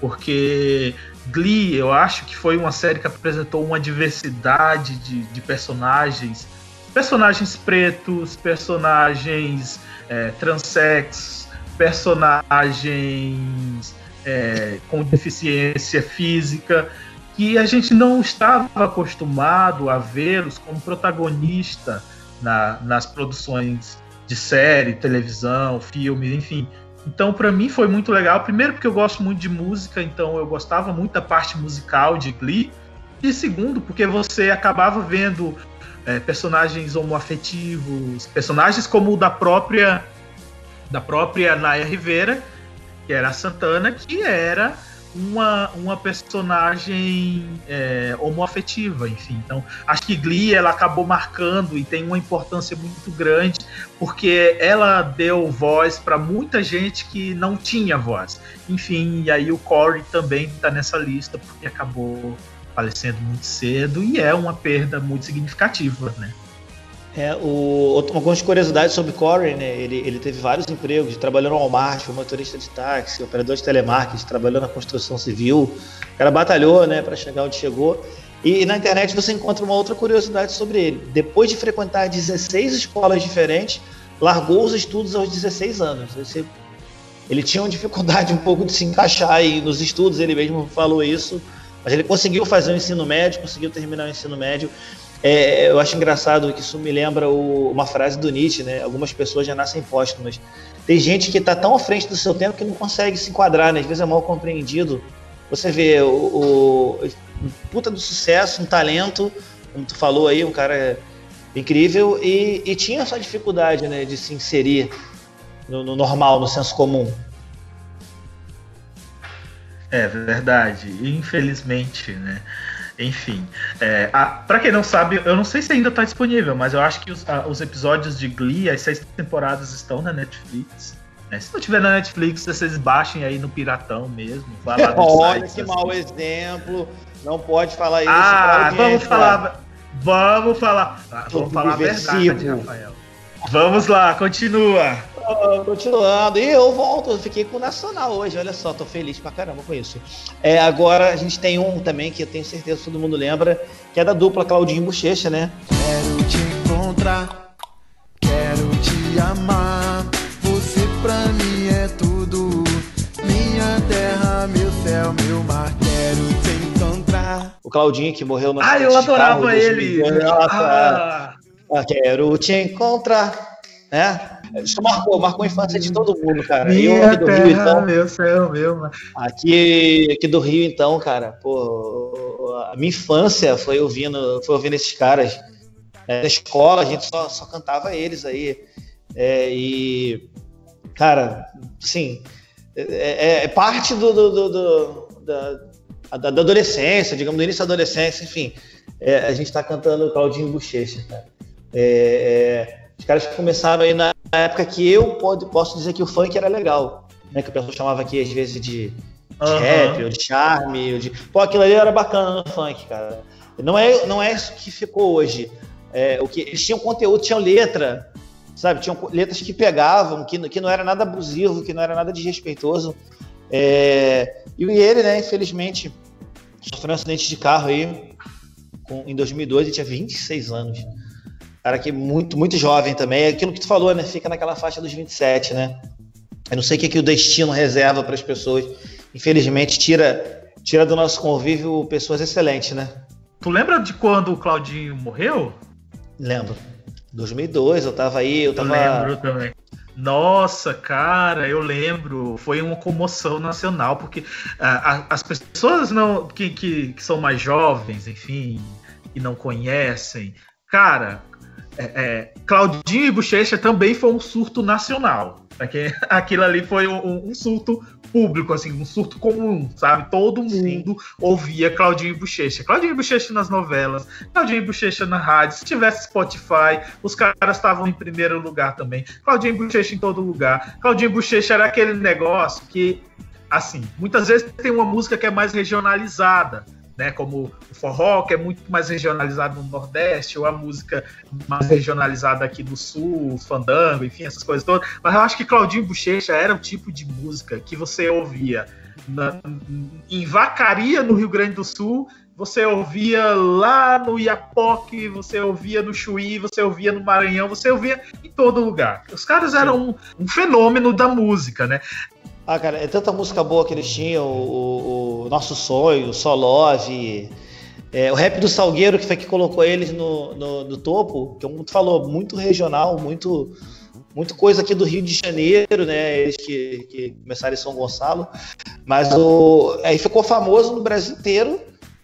Speaker 2: Porque Glee, eu acho que foi uma série que apresentou uma diversidade de, de personagens, personagens pretos, personagens é, transex, personagens é, com deficiência física que a gente não estava acostumado a vê-los como protagonista na, nas produções de série, televisão, filmes, enfim. Então, para mim foi muito legal. Primeiro, porque eu gosto muito de música, então eu gostava muito da parte musical de Glee. E segundo, porque você acabava vendo é, personagens homoafetivos, personagens como o da própria da própria Naya Rivera, que era a Santana, que era uma, uma personagem é, homoafetiva, enfim. Então, acho que Glee ela acabou marcando e tem uma importância muito grande porque ela deu voz para muita gente que não tinha voz. Enfim, e aí o Corey também está nessa lista porque acabou falecendo muito cedo e é uma perda muito significativa, né?
Speaker 1: É, o, algumas curiosidades sobre Corey, né? Ele, ele teve vários empregos, trabalhou no Walmart, foi motorista de táxi, operador de telemarketing, trabalhou na construção civil. O cara batalhou, né, para chegar onde chegou. E, e, na internet você encontra uma outra curiosidade sobre ele. Depois de frequentar 16 escolas diferentes, largou os estudos aos 16 anos. Ele, tinha uma dificuldade um pouco de se encaixar aí nos estudos, ele mesmo falou isso. Mas ele conseguiu fazer o ensino médio, conseguiu terminar o ensino médio. É, eu acho engraçado que isso me lembra o, uma frase do Nietzsche, né? Algumas pessoas já nascem póstumas. Tem gente que está tão à frente do seu tempo que não consegue se enquadrar, né? Às vezes é mal compreendido. Você vê o, o puta do sucesso, um talento, como tu falou aí, um cara incrível, e, e tinha essa dificuldade, né, de se inserir no, no normal, no senso comum.
Speaker 2: É verdade, infelizmente, né? Enfim, é, para quem não sabe, eu não sei se ainda está disponível, mas eu acho que os, a, os, episódios de Glee, as seis temporadas estão na Netflix. Né? Se não tiver na Netflix, vocês baixem aí no Piratão mesmo.
Speaker 1: Olha sites, que assim. mau exemplo. Não pode falar isso.
Speaker 2: Ah, vamos falar. Vamos falar. Ah, vamos falar a verdade, Rafael. Vamos lá, continua.
Speaker 1: Continuando, e eu volto, eu fiquei com o Nacional hoje, olha só, tô feliz pra caramba com isso. É, agora a gente tem um também que eu tenho certeza que todo mundo lembra, que é da dupla Claudinho e Bochecha, né?
Speaker 6: Quero te encontrar, quero te amar, você pra mim é tudo, minha terra, meu céu, meu mar, quero te encontrar.
Speaker 1: O Claudinho que morreu no
Speaker 2: Ah, eu adorava ele!
Speaker 1: Ah, ah, quero te encontrar, né? Isso marcou, marcou a infância de todo mundo, cara.
Speaker 2: Minha eu aqui do terra, Rio, então. Meu céu, meu, mano.
Speaker 1: Aqui, aqui do Rio, então, cara, pô, a minha infância foi ouvindo, foi ouvindo esses caras. É, na escola a gente só, só cantava eles aí. É, e, cara, assim, é, é, é parte do, do, do, do da, da, da, adolescência, digamos, do início da adolescência, enfim. É, a gente tá cantando Claudinho Bochecha, cara. É, é os caras começaram aí na época que eu pode, posso dizer que o funk era legal, né? Que o pessoal chamava aqui às vezes de, de uhum. rap, ou de charme, ou de... Pô, aquilo ali era bacana no funk, cara. Não é, não é isso que ficou hoje. É, o que, eles tinham conteúdo, tinham letra, sabe? Tinham letras que pegavam, que, que não era nada abusivo, que não era nada desrespeitoso. É, e ele, né, infelizmente, sofreu um acidente de carro aí com, em 2002, ele tinha 26 anos cara que muito, muito jovem também. É aquilo que tu falou, né? Fica naquela faixa dos 27, né? Eu não sei o que, que o destino reserva para as pessoas. Infelizmente, tira, tira do nosso convívio pessoas excelentes, né?
Speaker 2: Tu lembra de quando o Claudinho morreu?
Speaker 1: Lembro. 2002, eu tava aí, eu tava.
Speaker 2: Eu lembro também. Nossa, cara, eu lembro. Foi uma comoção nacional, porque uh, as pessoas não que, que, que, são mais jovens, enfim, e não conhecem, cara, é, é, Claudinho e Bochecha também foi um surto nacional. Aquilo ali foi um, um, surto público, assim, um surto comum, sabe? Todo mundo Sim. ouvia Claudinho e Bochecha. Claudinho e Bochecha nas novelas, Claudinho e Bochecha na rádio. Se tivesse Spotify, os caras estavam em primeiro lugar também. Claudinho e Bochecha em todo lugar. Claudinho e Bochecha era aquele negócio que, assim, muitas vezes tem uma música que é mais regionalizada né, como o forró, que é muito mais regionalizado no Nordeste, ou a música mais regionalizada aqui do Sul, o fandango, enfim, essas coisas todas. Mas eu acho que Claudinho Bochecha era o tipo de música que você ouvia na, em Vacaria, no Rio Grande do Sul, você ouvia lá no Iapoque, você ouvia no Chuí, você ouvia no Maranhão, você ouvia em todo lugar. Os caras eram um, um fenômeno da música, né?
Speaker 1: Ah, cara, é tanta música boa que eles tinham, o, o Nosso Sonho, o Solove, é, o rap do Salgueiro, que foi que colocou eles no, no, no topo, que como tu falou, muito regional, muito, muito coisa aqui do Rio de Janeiro, né? Eles que, que começaram em São Gonçalo, mas o, aí ficou famoso no Brasil inteiro,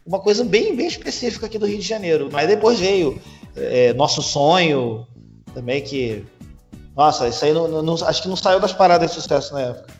Speaker 1: uma coisa bem, bem específica aqui do Rio de Janeiro. Mas depois veio é, Nosso Sonho, também que. Nossa, isso aí não, não, acho que não saiu das paradas de sucesso na época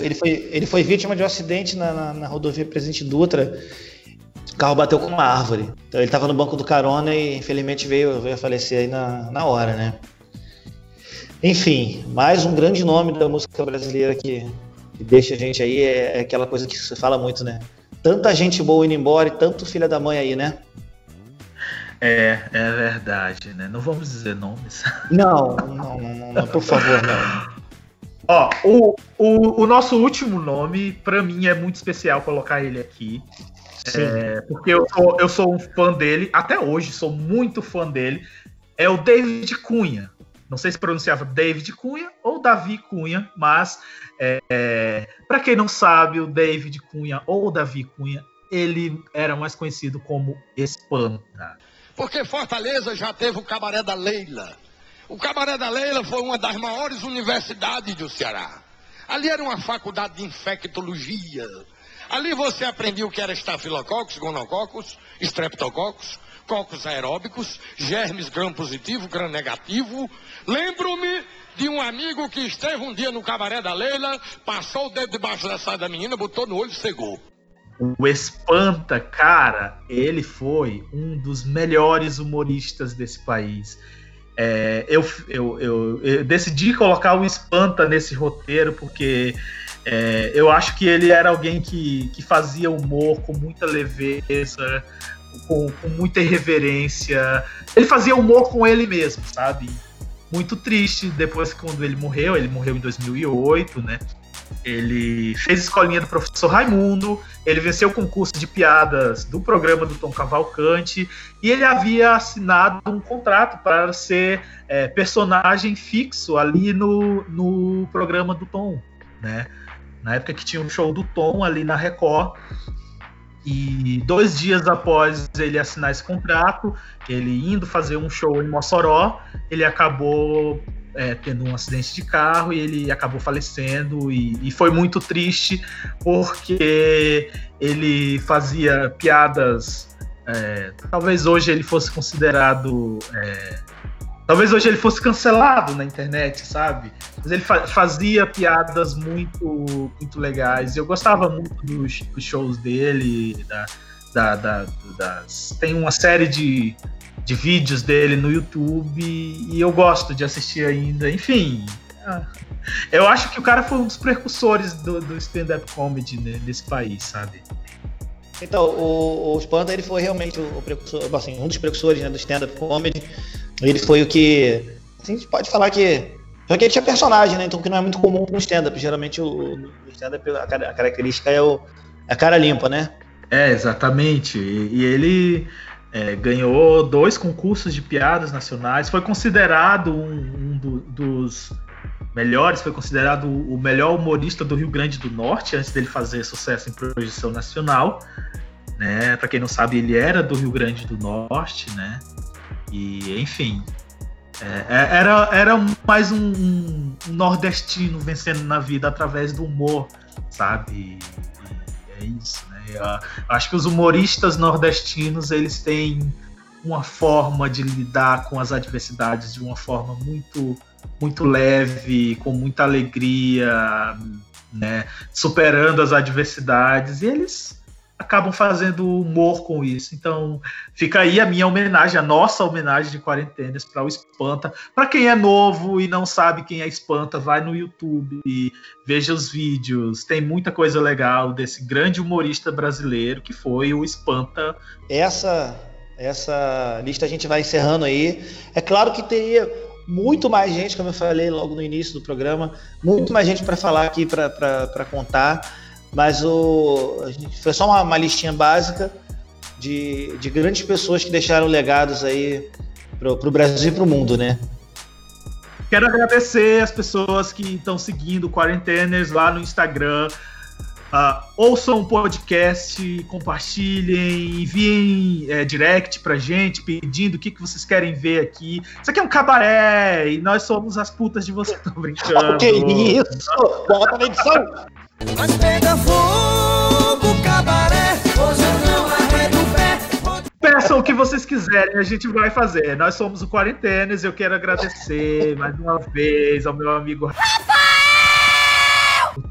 Speaker 1: ele, foi, ele foi vítima de um acidente na, na, na rodovia Presidente Dutra. O carro bateu com uma árvore. Então ele estava no banco do carona e infelizmente veio, veio a falecer aí na, na hora, né? Enfim, mais um grande nome da música brasileira que, que deixa a gente aí é, é, aquela coisa que se fala muito, né? Tanta gente boa indo embora e tanto filha da mãe aí, né?
Speaker 2: É, é verdade, né? Não vamos dizer nomes.
Speaker 1: Não, não, não, não por favor, não.
Speaker 2: Ó, o, o, o, nosso último nome, para mim, é muito especial colocar ele aqui. É, porque eu sou, eu sou um fã dele, até hoje sou muito fã dele. É o David Cunha. Não sei se pronunciava David Cunha ou Davi Cunha, mas é, é, para quem não sabe, o David Cunha ou Davi Cunha, ele era mais conhecido como Espanta.
Speaker 13: Porque Fortaleza já teve o Cabaré da Leila. O Cabaré da Leila foi uma das maiores universidades do Ceará. Ali era uma faculdade de infectologia. Ali você aprendia o que era estafilococcus, gonococcus, streptococcus, cocos aeróbicos, germes gram-positivo, gram-negativo. Lembro-me de um amigo que esteve um dia no cabaré da Leila, passou o dedo debaixo da saia da menina, botou no olho e cegou.
Speaker 2: O Espanta, cara, ele foi um dos melhores humoristas desse país. É, eu, eu, eu, eu, decidi colocar o Espanta nesse roteiro porque é, eu acho que ele era alguém que, que fazia humor com muita leveza, com, com muita irreverência. Ele fazia humor com ele mesmo, sabe? Muito triste depois quando ele morreu. Ele morreu em 2008, né? Ele fez escolinha do professor Raimundo, ele venceu o concurso de piadas do programa do Tom Cavalcante e ele havia assinado um contrato para ser é, personagem fixo ali no, no programa do Tom, né? Na época que tinha um show do Tom ali na Record, e dois dias após ele assinar esse contrato, ele indo fazer um show em Mossoró, ele acabou é, tendo um acidente de carro e ele acabou falecendo. E, e, foi muito triste porque ele fazia piadas. É, talvez hoje ele fosse considerado é, Talvez hoje ele fosse cancelado na internet, sabe? Mas ele fa fazia piadas muito, muito legais. Eu gostava muito dos, dos shows dele, da, da, da, das... tem uma série de, de vídeos dele no YouTube e eu gosto de assistir ainda. Enfim, eu acho que o cara foi um dos precursores do, do stand-up comedy né, nesse país, sabe?
Speaker 1: Então, o, o Spanta ele foi realmente o precursor, assim, um dos precursores né, do stand-up comedy. Ele foi o que. Assim, a gente pode falar que. Só que ele tinha personagem, né? Então que não é muito comum no stand-up. Geralmente o, o stand-up, a, a, característica é o, a cara limpa, né?
Speaker 2: É, exatamente. E, e ele é, ganhou dois concursos de piadas nacionais. Foi considerado um, um do, dos melhores, foi considerado o melhor humorista do Rio Grande do Norte antes dele fazer sucesso em projeção nacional. Né? Para quem não sabe, ele era do Rio Grande do Norte, né? E, enfim, é, é, era, era mais um, um, nordestino vencendo na vida através do humor, sabe? E, é isso, Eu acho que os humoristas nordestinos, eles têm uma forma de lidar com as adversidades de uma forma muito muito leve, com muita alegria, né, superando as adversidades, e eles acabam fazendo humor com isso. Então, fica aí a minha homenagem, a nossa homenagem de quarentenas para o Espanta. Para quem é novo e não sabe quem é Espanta, vai no YouTube e veja os vídeos. Tem muita coisa legal desse grande humorista brasileiro que foi o Espanta.
Speaker 1: Essa essa lista a gente vai encerrando aí. É claro que teria muito mais gente, como eu falei logo no início do programa, muito mais gente para falar aqui, para contar mas o, foi só uma, uma listinha básica de, de, grandes pessoas que deixaram legados aí para o Brasil e para o mundo, né?
Speaker 2: Quero agradecer as pessoas que estão seguindo o Quarenteners lá no Instagram. Uh, ouçam o podcast, compartilhem, enviem é, direct pra gente pedindo o que, que vocês querem ver aqui. Isso aqui é um cabaré e nós somos as putas de vocês. Tô brincando.
Speaker 1: que isso? Bota na edição!
Speaker 7: Mas pega fogo, cabaré. Hoje eu não arredo o.
Speaker 2: Peçam o que vocês quiserem, a gente vai fazer. Nós somos o Quarentenas e eu quero agradecer mais uma vez ao meu amigo Rafael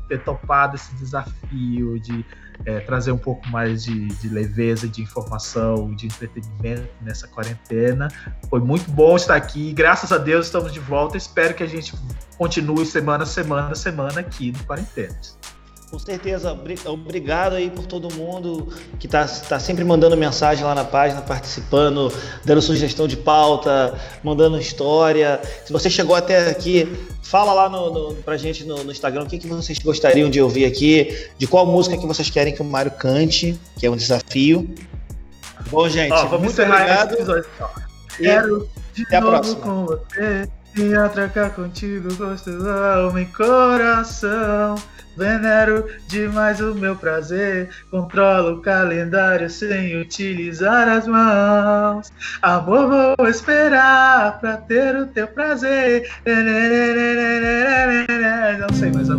Speaker 2: ter topado esse desafio de é, trazer um pouco mais de, de leveza, de informação, de entretenimento nessa quarentena. Foi muito bom estar aqui. Graças a Deus estamos de volta. Espero que a gente continue semana, semana, semana aqui no Quarentenas.
Speaker 1: Com certeza, obrigado aí por todo mundo que está tá sempre mandando mensagem lá na página, participando, dando sugestão de pauta, mandando história. Se você chegou até aqui, fala lá no, no, pra gente no, no Instagram o que, que vocês gostariam de ouvir aqui, de qual música que vocês querem que o Mário cante, que é um desafio. Bom, gente, Ó,
Speaker 2: vamos muito obrigado. Quero de até novo a próxima. com você. E trocar contigo, gosto da alma e coração. Venero demais o meu prazer, controlo o calendário sem utilizar as mãos. Amor, vou esperar pra ter o teu prazer. Não sei mais a